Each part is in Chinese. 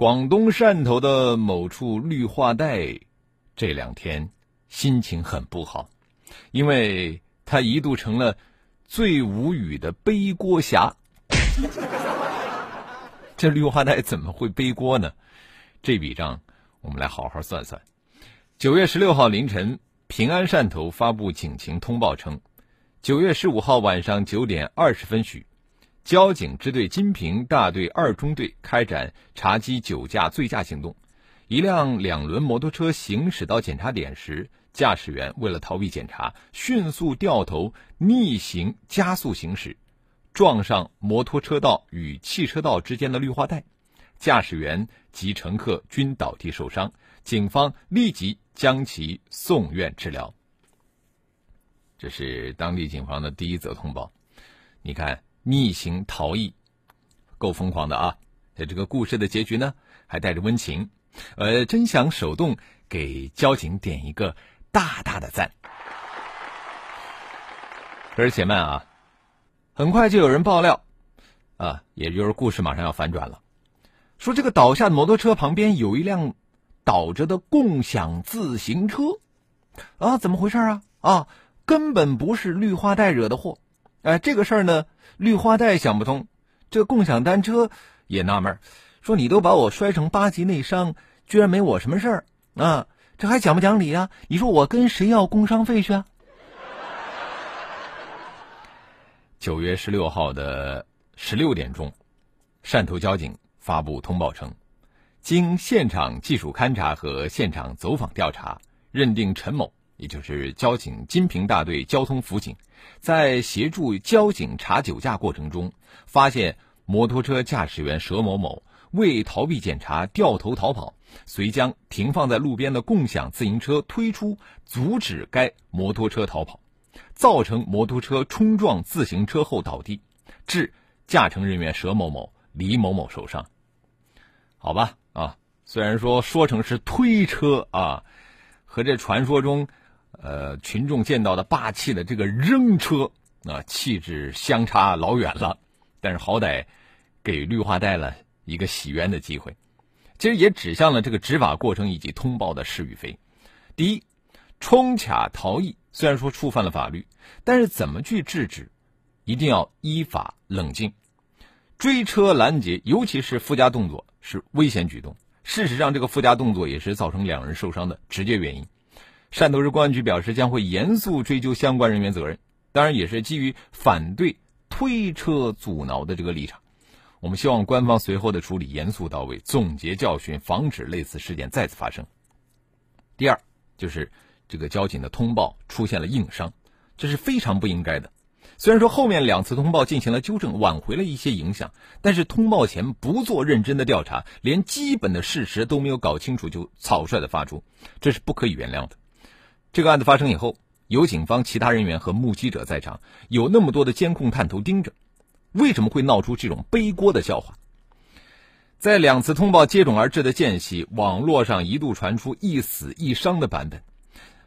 广东汕头的某处绿化带，这两天心情很不好。因为他一度成了最无语的背锅侠。这绿化带怎么会背锅呢？这笔账我们来好好算算。九月十六号凌晨，平安汕头发布警情通报称，九月十五号晚上九点二十分许，交警支队金平大队二中队开展查缉酒驾醉驾行动，一辆两轮摩托车行驶到检查点时。驾驶员为了逃避检查，迅速掉头逆行加速行驶，撞上摩托车道与汽车道之间的绿化带，驾驶员及乘客均倒地受伤，警方立即将其送院治疗。这是当地警方的第一则通报。你看，逆行逃逸，够疯狂的啊！在这个故事的结局呢，还带着温情，呃，真想手动给交警点一个。大大的赞！可是且慢啊，很快就有人爆料，啊，也就是故事马上要反转了，说这个倒下的摩托车旁边有一辆倒着的共享自行车，啊，怎么回事啊？啊，根本不是绿化带惹的祸，哎，这个事儿呢，绿化带想不通，这共享单车也纳闷，说你都把我摔成八级内伤，居然没我什么事儿啊？这还讲不讲理啊？你说我跟谁要工伤费去啊？九月十六号的十六点钟，汕头交警发布通报称，经现场技术勘查和现场走访调查，认定陈某，也就是交警金平大队交通辅警，在协助交警查酒驾过程中，发现摩托车驾驶员佘某某。为逃避检查，掉头逃跑，遂将停放在路边的共享自行车推出，阻止该摩托车逃跑，造成摩托车冲撞自行车后倒地，致驾乘人员佘某某、李某某受伤。好吧，啊，虽然说说成是推车啊，和这传说中，呃，群众见到的霸气的这个扔车啊，气质相差老远了，但是好歹给绿化带了。一个洗冤的机会，其实也指向了这个执法过程以及通报的是与非。第一，冲卡逃逸虽然说触犯了法律，但是怎么去制止，一定要依法冷静。追车拦截，尤其是附加动作是危险举动。事实上，这个附加动作也是造成两人受伤的直接原因。汕头市公安局表示，将会严肃追究相关人员责任，当然也是基于反对推车阻挠的这个立场。我们希望官方随后的处理严肃到位，总结教训，防止类似事件再次发生。第二，就是这个交警的通报出现了硬伤，这是非常不应该的。虽然说后面两次通报进行了纠正，挽回了一些影响，但是通报前不做认真的调查，连基本的事实都没有搞清楚就草率的发出，这是不可以原谅的。这个案子发生以后，有警方其他人员和目击者在场，有那么多的监控探头盯着。为什么会闹出这种背锅的笑话？在两次通报接踵而至的间隙，网络上一度传出一死一伤的版本。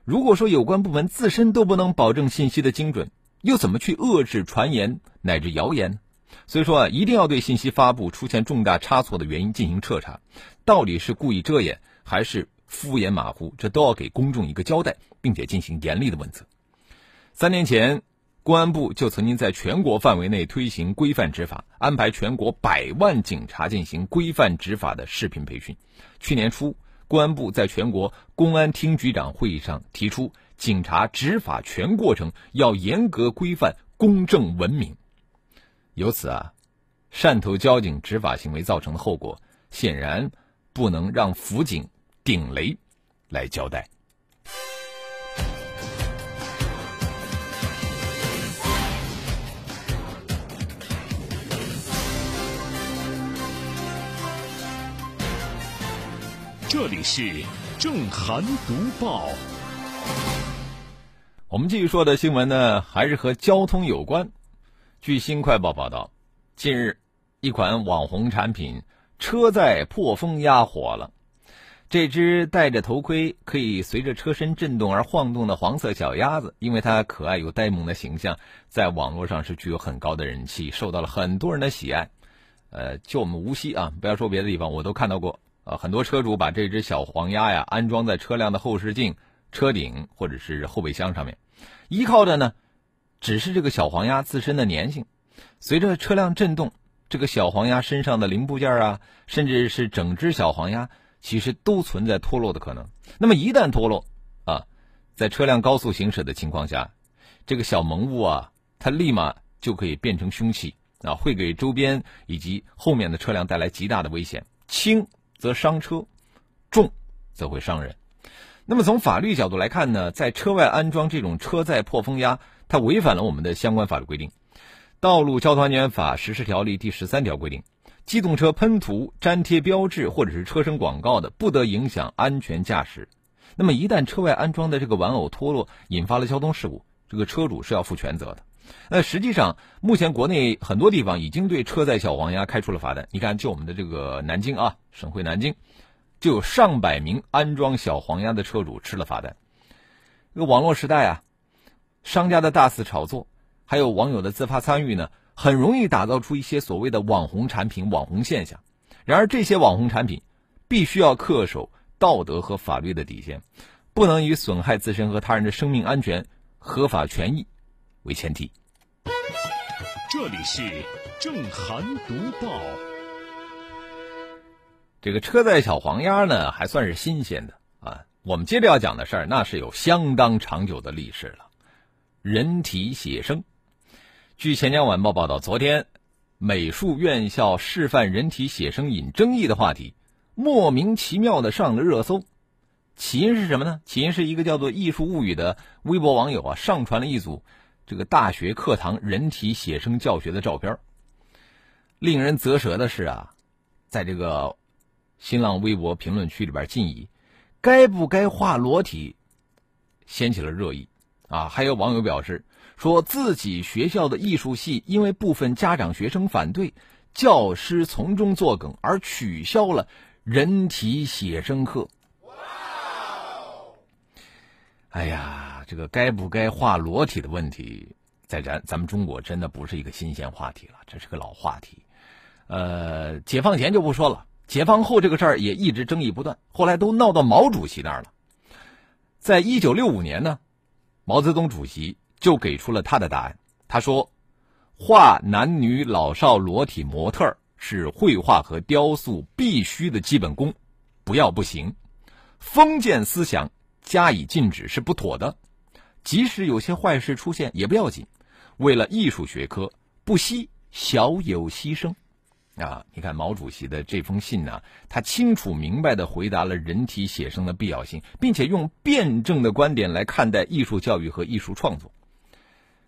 如果说有关部门自身都不能保证信息的精准，又怎么去遏制传言乃至谣言？所以说啊，一定要对信息发布出现重大差错的原因进行彻查，到底是故意遮掩还是敷衍马虎，这都要给公众一个交代，并且进行严厉的问责。三年前。公安部就曾经在全国范围内推行规范执法，安排全国百万警察进行规范执法的视频培训。去年初，公安部在全国公安厅局长会议上提出，警察执法全过程要严格规范、公正文明。由此啊，汕头交警执法行为造成的后果，显然不能让辅警顶雷来交代。这里是正涵读报。我们继续说的新闻呢，还是和交通有关。据新快报报道，近日，一款网红产品“车载破风鸭”火了。这只戴着头盔可以随着车身震动而晃动的黄色小鸭子，因为它可爱又呆萌的形象，在网络上是具有很高的人气，受到了很多人的喜爱。呃，就我们无锡啊，不要说别的地方，我都看到过啊，很多车主把这只小黄鸭呀安装在车辆的后视镜、车顶或者是后备箱上面，依靠的呢，只是这个小黄鸭自身的粘性。随着车辆震动，这个小黄鸭身上的零部件啊，甚至是整只小黄鸭。其实都存在脱落的可能。那么一旦脱落，啊，在车辆高速行驶的情况下，这个小萌物啊，它立马就可以变成凶器啊，会给周边以及后面的车辆带来极大的危险。轻则伤车，重则会伤人。那么从法律角度来看呢，在车外安装这种车载破风压，它违反了我们的相关法律规定，《道路交通安全法实施条例》第十三条规定。机动车喷涂、粘贴标志或者是车身广告的，不得影响安全驾驶。那么，一旦车外安装的这个玩偶脱落，引发了交通事故，这个车主是要负全责的。那实际上，目前国内很多地方已经对车载小黄鸭开出了罚单。你看，就我们的这个南京啊，省会南京，就有上百名安装小黄鸭的车主吃了罚单。这个网络时代啊，商家的大肆炒作，还有网友的自发参与呢。很容易打造出一些所谓的网红产品、网红现象。然而，这些网红产品必须要恪守道德和法律的底线，不能以损害自身和他人的生命安全、合法权益为前提。这里是正涵读报。这个车载小黄鸭呢，还算是新鲜的啊。我们接着要讲的事儿，那是有相当长久的历史了——人体写生。据钱江晚报报道，昨天，美术院校示范人体写生引争议的话题，莫名其妙的上了热搜。起因是什么呢？起因是一个叫做“艺术物语”的微博网友啊，上传了一组这个大学课堂人体写生教学的照片。令人啧舌的是啊，在这个新浪微博评论区里边，竟以“该不该画裸体”掀起了热议啊！还有网友表示。说自己学校的艺术系因为部分家长学生反对，教师从中作梗而取消了人体写生课。哎呀，这个该不该画裸体的问题，在咱咱们中国真的不是一个新鲜话题了，这是个老话题。呃，解放前就不说了，解放后这个事儿也一直争议不断，后来都闹到毛主席那儿了。在一九六五年呢，毛泽东主席。就给出了他的答案。他说：“画男女老少裸体模特是绘画和雕塑必须的基本功，不要不行。封建思想加以禁止是不妥的。即使有些坏事出现也不要紧，为了艺术学科，不惜小有牺牲。”啊，你看毛主席的这封信呢，他清楚明白的回答了人体写生的必要性，并且用辩证的观点来看待艺术教育和艺术创作。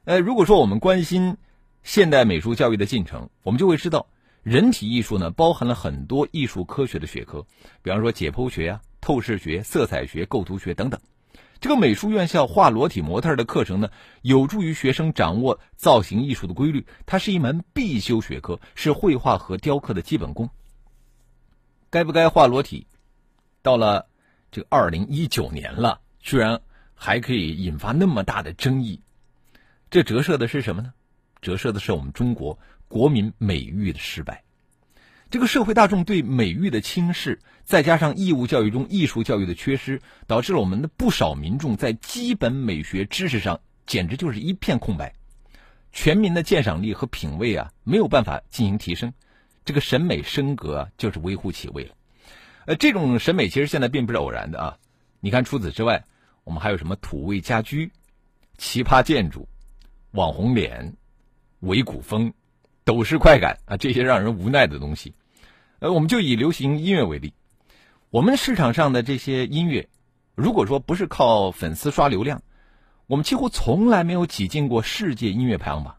呃，如果说我们关心现代美术教育的进程，我们就会知道，人体艺术呢包含了很多艺术科学的学科，比方说解剖学啊、透视学、色彩学、构图学等等。这个美术院校画裸体模特的课程呢，有助于学生掌握造型艺术的规律，它是一门必修学科，是绘画和雕刻的基本功。该不该画裸体？到了这个二零一九年了，居然还可以引发那么大的争议。这折射的是什么呢？折射的是我们中国国民美育的失败。这个社会大众对美育的轻视，再加上义务教育中艺术教育的缺失，导致了我们的不少民众在基本美学知识上简直就是一片空白，全民的鉴赏力和品味啊没有办法进行提升，这个审美升格就是微乎其微了。呃，这种审美其实现在并不是偶然的啊。你看，除此之外，我们还有什么土味家居、奇葩建筑。网红脸、伪古风、斗士快感啊，这些让人无奈的东西。呃，我们就以流行音乐为例，我们市场上的这些音乐，如果说不是靠粉丝刷流量，我们几乎从来没有挤进过世界音乐排行榜。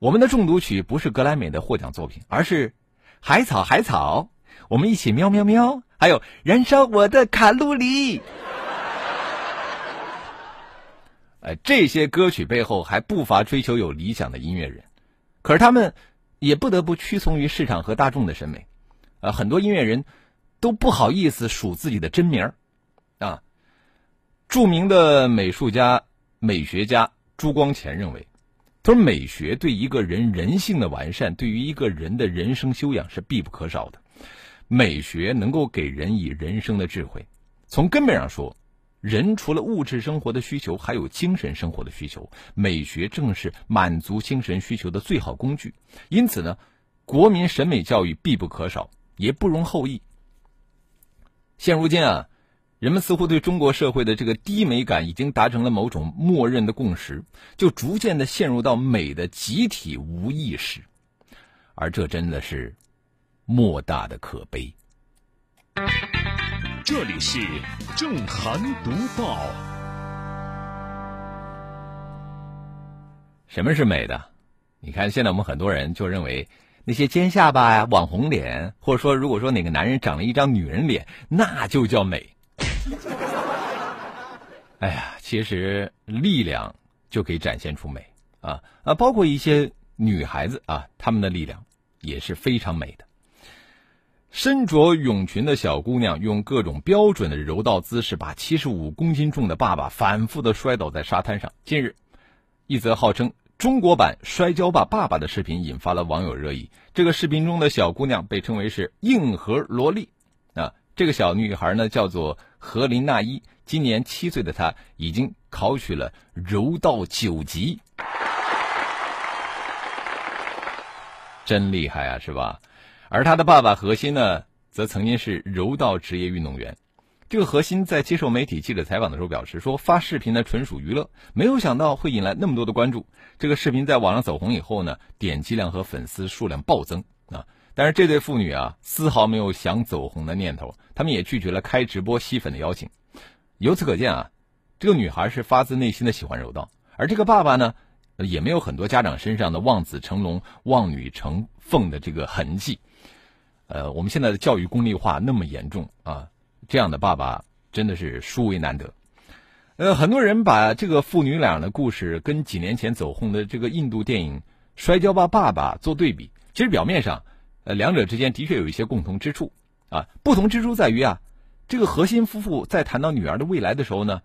我们的中毒曲不是格莱美的获奖作品，而是海草海草，我们一起喵喵喵，还有燃烧我的卡路里。哎，这些歌曲背后还不乏追求有理想的音乐人，可是他们也不得不屈从于市场和大众的审美。啊，很多音乐人都不好意思数自己的真名。啊，著名的美术家、美学家朱光潜认为。他说：“美学对一个人人性的完善，对于一个人的人生修养是必不可少的。美学能够给人以人生的智慧。从根本上说，人除了物质生活的需求，还有精神生活的需求。美学正是满足精神需求的最好工具。因此呢，国民审美教育必不可少，也不容后议。现如今啊。”人们似乎对中国社会的这个低美感已经达成了某种默认的共识，就逐渐的陷入到美的集体无意识，而这真的是莫大的可悲。这里是正涵读报。什么是美的？你看，现在我们很多人就认为那些尖下巴呀、网红脸，或者说，如果说哪个男人长了一张女人脸，那就叫美。哎呀，其实力量就可以展现出美啊啊！包括一些女孩子啊，她们的力量也是非常美的。身着泳裙的小姑娘用各种标准的柔道姿势，把七十五公斤重的爸爸反复的摔倒在沙滩上。近日，一则号称中国版《摔跤吧，爸爸》的视频引发了网友热议。这个视频中的小姑娘被称为是硬核萝莉啊。这个小女孩呢，叫做何林娜依。今年七岁的她已经考取了柔道九级，真厉害啊，是吧？而她的爸爸何鑫呢，则曾经是柔道职业运动员。这个何鑫在接受媒体记者采访的时候表示说：“发视频呢纯属娱乐，没有想到会引来那么多的关注。这个视频在网上走红以后呢，点击量和粉丝数量暴增啊！但是这对父女啊，丝毫没有想走红的念头，他们也拒绝了开直播吸粉的邀请。”由此可见啊，这个女孩是发自内心的喜欢柔道，而这个爸爸呢，也没有很多家长身上的望子成龙、望女成凤的这个痕迹。呃，我们现在的教育功利化那么严重啊，这样的爸爸真的是殊为难得。呃，很多人把这个父女俩的故事跟几年前走红的这个印度电影《摔跤吧，爸爸》做对比，其实表面上，呃，两者之间的确有一些共同之处啊，不同之处在于啊。这个核心夫妇在谈到女儿的未来的时候呢，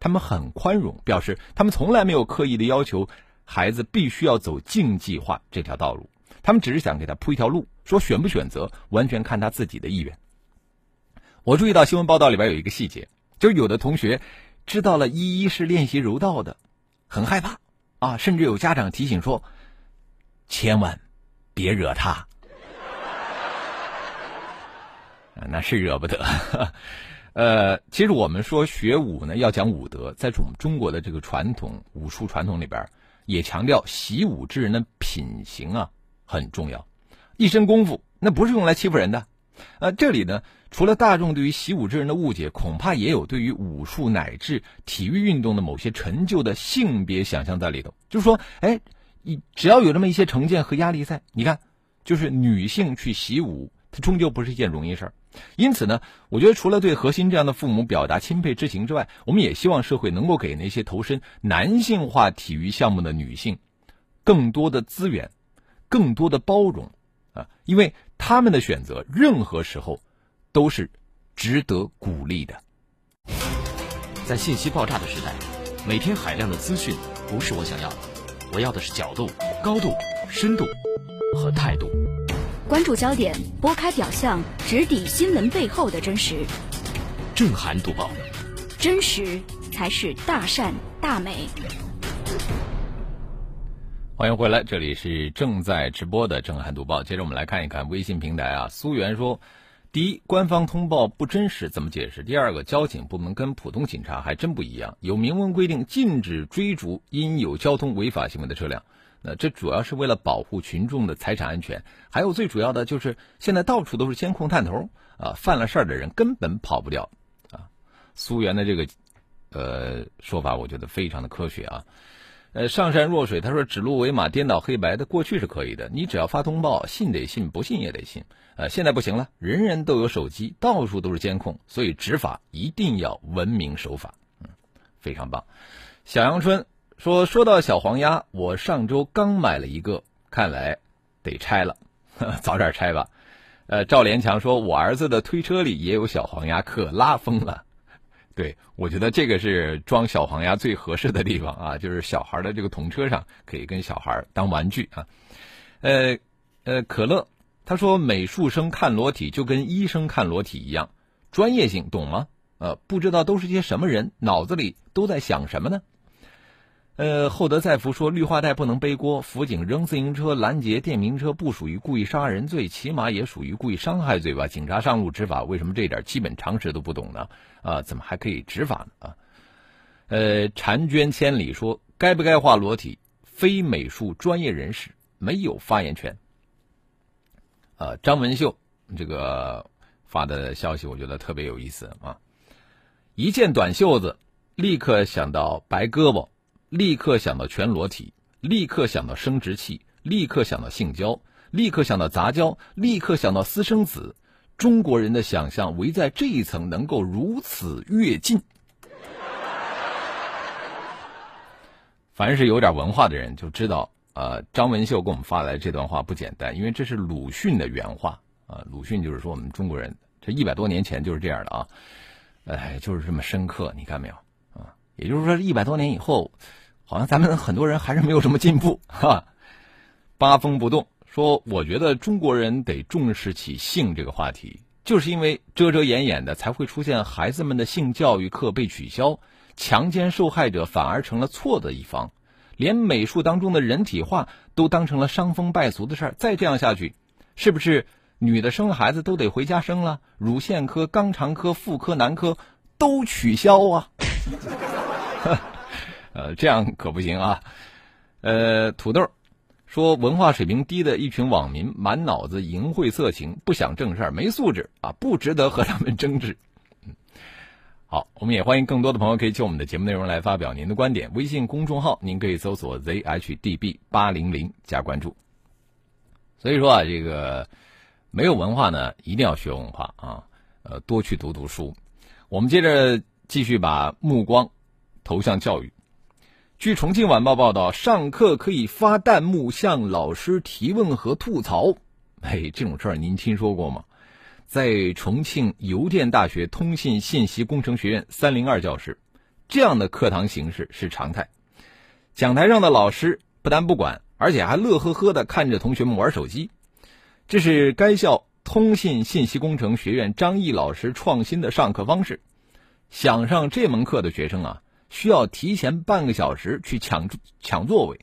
他们很宽容，表示他们从来没有刻意的要求孩子必须要走竞技化这条道路，他们只是想给他铺一条路，说选不选择完全看他自己的意愿。我注意到新闻报道里边有一个细节，就是有的同学知道了依依是练习柔道的，很害怕啊，甚至有家长提醒说，千万别惹他。那是惹不得。呃，其实我们说学武呢，要讲武德，在中中国的这个传统武术传统里边，也强调习武之人的品行啊很重要。一身功夫那不是用来欺负人的。呃，这里呢，除了大众对于习武之人的误解，恐怕也有对于武术乃至体育运动的某些陈旧的性别想象在里头。就是说，哎，你只要有这么一些成见和压力在，你看，就是女性去习武，它终究不是一件容易事儿。因此呢，我觉得除了对核心这样的父母表达钦佩之情之外，我们也希望社会能够给那些投身男性化体育项目的女性更多的资源、更多的包容啊，因为他们的选择任何时候都是值得鼓励的。在信息爆炸的时代，每天海量的资讯不是我想要的，我要的是角度、高度、深度和态度。关注焦点，拨开表象，直抵新闻背后的真实。震撼读报，真实才是大善大美。欢迎回来，这里是正在直播的正涵读报。接着我们来看一看微信平台啊。苏源说：第一，官方通报不真实，怎么解释？第二个，交警部门跟普通警察还真不一样，有明文规定禁止追逐因有交通违法行为的车辆。那这主要是为了保护群众的财产安全，还有最主要的就是现在到处都是监控探头啊，犯了事儿的人根本跑不掉啊。苏源的这个呃说法，我觉得非常的科学啊。呃，上善若水，他说指鹿为马、颠倒黑白的过去是可以的，你只要发通报，信得信，不信也得信。呃，现在不行了，人人都有手机，到处都是监控，所以执法一定要文明守法。嗯，非常棒。小阳春说：“说到小黄鸭，我上周刚买了一个，看来得拆了，早点拆吧。”呃，赵连强说：“我儿子的推车里也有小黄鸭，可拉风了。”对，我觉得这个是装小黄鸭最合适的地方啊，就是小孩的这个童车上可以跟小孩当玩具啊。呃呃，可乐他说美术生看裸体就跟医生看裸体一样，专业性懂吗？呃，不知道都是些什么人，脑子里都在想什么呢？呃，厚德载福说绿化带不能背锅，辅警扔自行车拦截电瓶车不属于故意杀人罪，起码也属于故意伤害罪吧？警察上路执法，为什么这点基本常识都不懂呢？啊，怎么还可以执法呢？啊，呃，婵娟千里说该不该画裸体，非美术专业人士没有发言权。呃，张文秀这个发的消息，我觉得特别有意思啊，一件短袖子，立刻想到白胳膊。立刻想到全裸体，立刻想到生殖器，立刻想到性交，立刻想到杂交，立刻想到私生子。中国人的想象围在这一层，能够如此跃进。凡是有点文化的人就知道，呃，张文秀给我们发来这段话不简单，因为这是鲁迅的原话啊。鲁迅就是说，我们中国人这一百多年前就是这样的啊，哎，就是这么深刻，你看没有？也就是说，一百多年以后。好像咱们很多人还是没有什么进步，哈。八风不动说：“我觉得中国人得重视起性这个话题，就是因为遮遮掩掩的，才会出现孩子们的性教育课被取消，强奸受害者反而成了错的一方，连美术当中的人体画都当成了伤风败俗的事儿。再这样下去，是不是女的生孩子都得回家生了？乳腺科、肛肠科、妇科、男科都取消啊？” 呃，这样可不行啊！呃，土豆说，文化水平低的一群网民，满脑子淫秽色情，不想正事儿，没素质啊，不值得和他们争执。好，我们也欢迎更多的朋友可以就我们的节目内容来发表您的观点。微信公众号您可以搜索 zhdb 八零零加关注。所以说啊，这个没有文化呢，一定要学文化啊，呃，多去读读书。我们接着继续把目光投向教育。据重庆晚报报道，上课可以发弹幕向老师提问和吐槽。哎，这种事儿您听说过吗？在重庆邮电大学通信信息工程学院三零二教室，这样的课堂形式是常态。讲台上的老师不但不管，而且还乐呵呵的看着同学们玩手机。这是该校通信信息工程学院张毅老师创新的上课方式。想上这门课的学生啊。需要提前半个小时去抢抢座位。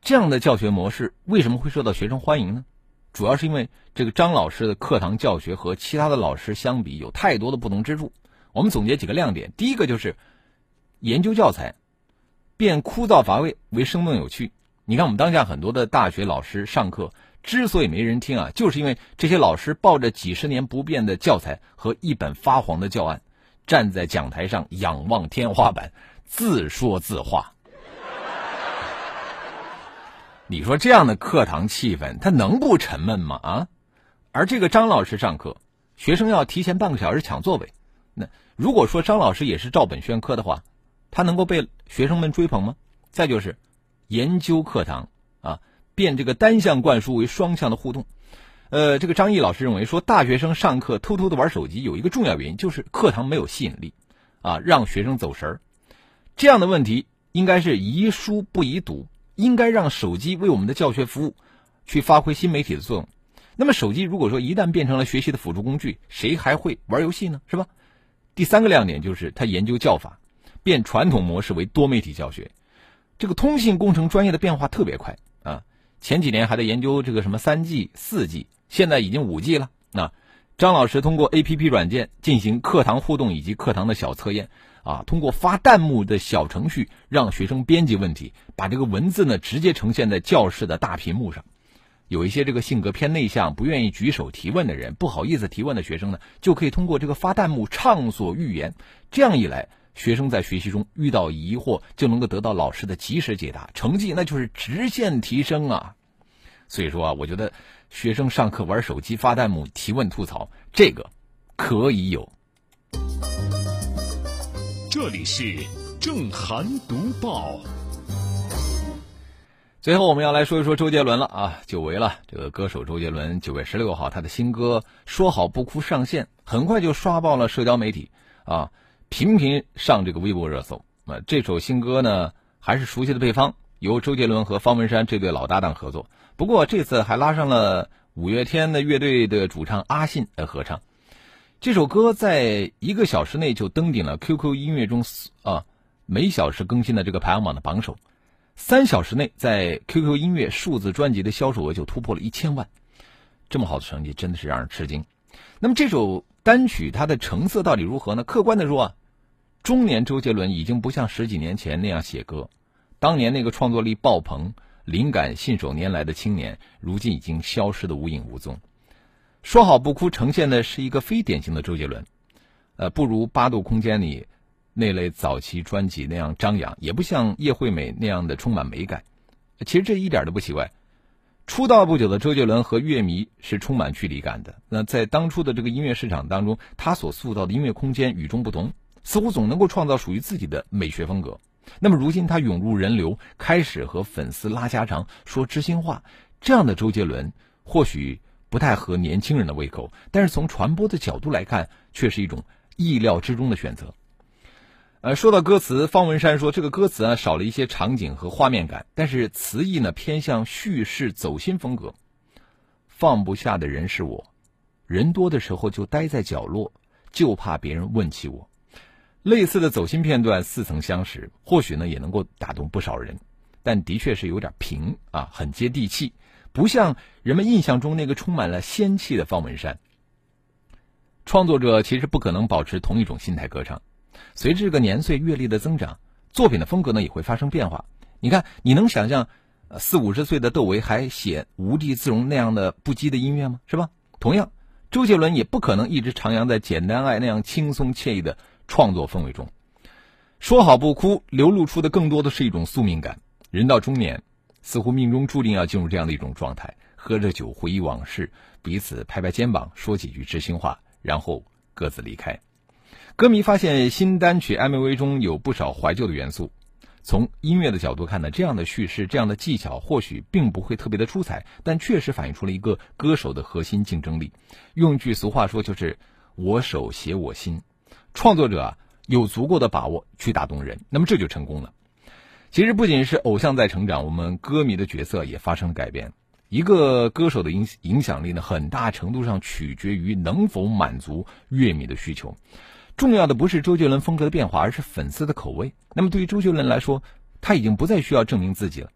这样的教学模式为什么会受到学生欢迎呢？主要是因为这个张老师的课堂教学和其他的老师相比有太多的不同之处。我们总结几个亮点：第一个就是研究教材变枯燥乏味为生动有趣。你看，我们当下很多的大学老师上课之所以没人听啊，就是因为这些老师抱着几十年不变的教材和一本发黄的教案。站在讲台上仰望天花板，自说自话。你说这样的课堂气氛，他能不沉闷吗？啊！而这个张老师上课，学生要提前半个小时抢座位。那如果说张老师也是照本宣科的话，他能够被学生们追捧吗？再就是研究课堂啊，变这个单向灌输为双向的互动。呃，这个张毅老师认为说，大学生上课偷偷的玩手机有一个重要原因，就是课堂没有吸引力，啊，让学生走神儿。这样的问题应该是宜书不宜读，应该让手机为我们的教学服务，去发挥新媒体的作用。那么，手机如果说一旦变成了学习的辅助工具，谁还会玩游戏呢？是吧？第三个亮点就是他研究教法，变传统模式为多媒体教学。这个通信工程专业的变化特别快啊，前几年还在研究这个什么三 G、四 G。现在已经五 G 了。那张老师通过 APP 软件进行课堂互动以及课堂的小测验，啊，通过发弹幕的小程序让学生编辑问题，把这个文字呢直接呈现在教室的大屏幕上。有一些这个性格偏内向、不愿意举手提问的人，不好意思提问的学生呢，就可以通过这个发弹幕畅所欲言。这样一来，学生在学习中遇到疑惑就能够得到老师的及时解答，成绩那就是直线提升啊。所以说啊，我觉得学生上课玩手机、发弹幕、提问吐槽，这个可以有。这里是正涵读报。最后我们要来说一说周杰伦了啊，久违了。这个歌手周杰伦九月十六号他的新歌《说好不哭》上线，很快就刷爆了社交媒体啊，频频上这个微博热搜。啊，这首新歌呢还是熟悉的配方，由周杰伦和方文山这对老搭档合作。不过这次还拉上了五月天的乐队的主唱阿信来合唱。这首歌在一个小时内就登顶了 QQ 音乐中啊每小时更新的这个排行榜的榜首。三小时内，在 QQ 音乐数字专辑的销售额就突破了一千万，这么好的成绩真的是让人吃惊。那么这首单曲它的成色到底如何呢？客观的说啊，中年周杰伦已经不像十几年前那样写歌，当年那个创作力爆棚、灵感信手拈来的青年，如今已经消失的无影无踪。说好不哭呈现的是一个非典型的周杰伦，呃，不如八度空间里。那类早期专辑那样张扬，也不像叶惠美那样的充满美感。其实这一点都不奇怪。出道不久的周杰伦和乐迷是充满距离感的。那在当初的这个音乐市场当中，他所塑造的音乐空间与众不同，似乎总能够创造属于自己的美学风格。那么如今他涌入人流，开始和粉丝拉家常、说知心话，这样的周杰伦或许不太合年轻人的胃口，但是从传播的角度来看，却是一种意料之中的选择。呃，说到歌词，方文山说这个歌词啊少了一些场景和画面感，但是词意呢偏向叙事走心风格。放不下的人是我，人多的时候就待在角落，就怕别人问起我。类似的走心片段似曾相识，或许呢也能够打动不少人，但的确是有点平啊，很接地气，不像人们印象中那个充满了仙气的方文山。创作者其实不可能保持同一种心态歌唱。随着这个年岁阅历的增长，作品的风格呢也会发生变化。你看，你能想象四五十岁的窦唯还写《无地自容》那样的不羁的音乐吗？是吧？同样，周杰伦也不可能一直徜徉在《简单爱》那样轻松惬意的创作氛围中。说好不哭，流露出的更多的是一种宿命感。人到中年，似乎命中注定要进入这样的一种状态：喝着酒，回忆往事，彼此拍拍肩膀，说几句知心话，然后各自离开。歌迷发现新单曲 MV 中有不少怀旧的元素。从音乐的角度看呢，这样的叙事、这样的技巧或许并不会特别的出彩，但确实反映出了一个歌手的核心竞争力。用一句俗话说，就是“我手写我心”。创作者啊，有足够的把握去打动人，那么这就成功了。其实不仅是偶像在成长，我们歌迷的角色也发生了改变。一个歌手的影影响力呢，很大程度上取决于能否满足乐迷的需求。重要的不是周杰伦风格的变化，而是粉丝的口味。那么对于周杰伦来说，他已经不再需要证明自己了。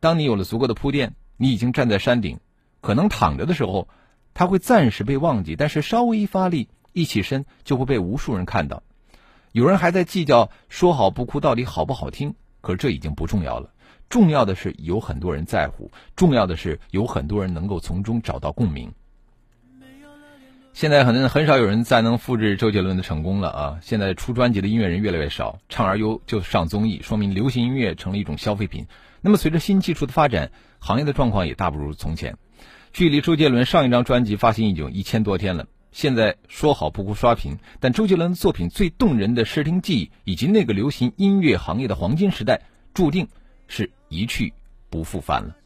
当你有了足够的铺垫，你已经站在山顶，可能躺着的时候，他会暂时被忘记，但是稍微一发力，一起身就会被无数人看到。有人还在计较说好不哭到底好不好听，可是这已经不重要了。重要的是有很多人在乎，重要的是有很多人能够从中找到共鸣。现在很很少有人再能复制周杰伦的成功了啊！现在出专辑的音乐人越来越少，唱而优就上综艺，说明流行音乐成了一种消费品。那么随着新技术的发展，行业的状况也大不如从前。距离周杰伦上一张专辑发行已经一千多天了，现在说好不哭刷屏，但周杰伦作品最动人的视听记忆以及那个流行音乐行业的黄金时代，注定是一去不复返了。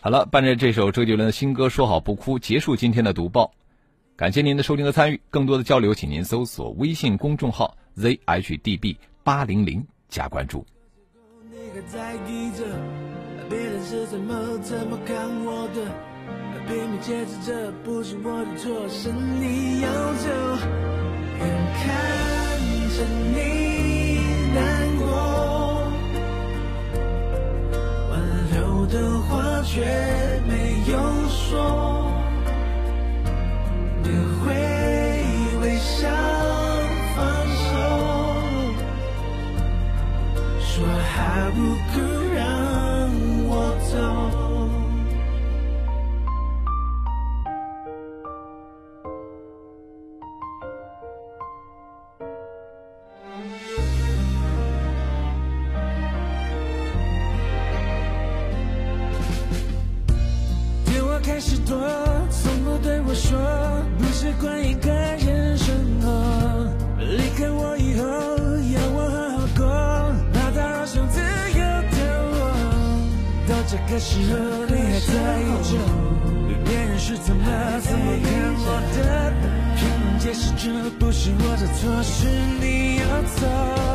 好了，伴着这首周杰伦的新歌《说好不哭》，结束今天的读报。感谢您的收听和参与，更多的交流，请您搜索微信公众号 zhdb 八零零加关注。拼命坚持，这不是我的错，是你要走。眼看着你难过，挽留的话却没有说。你会微笑，放手。说好不哭。的时候，你还在意着别人是怎么怎么看我的？可能解释这不是我的错，是你要走。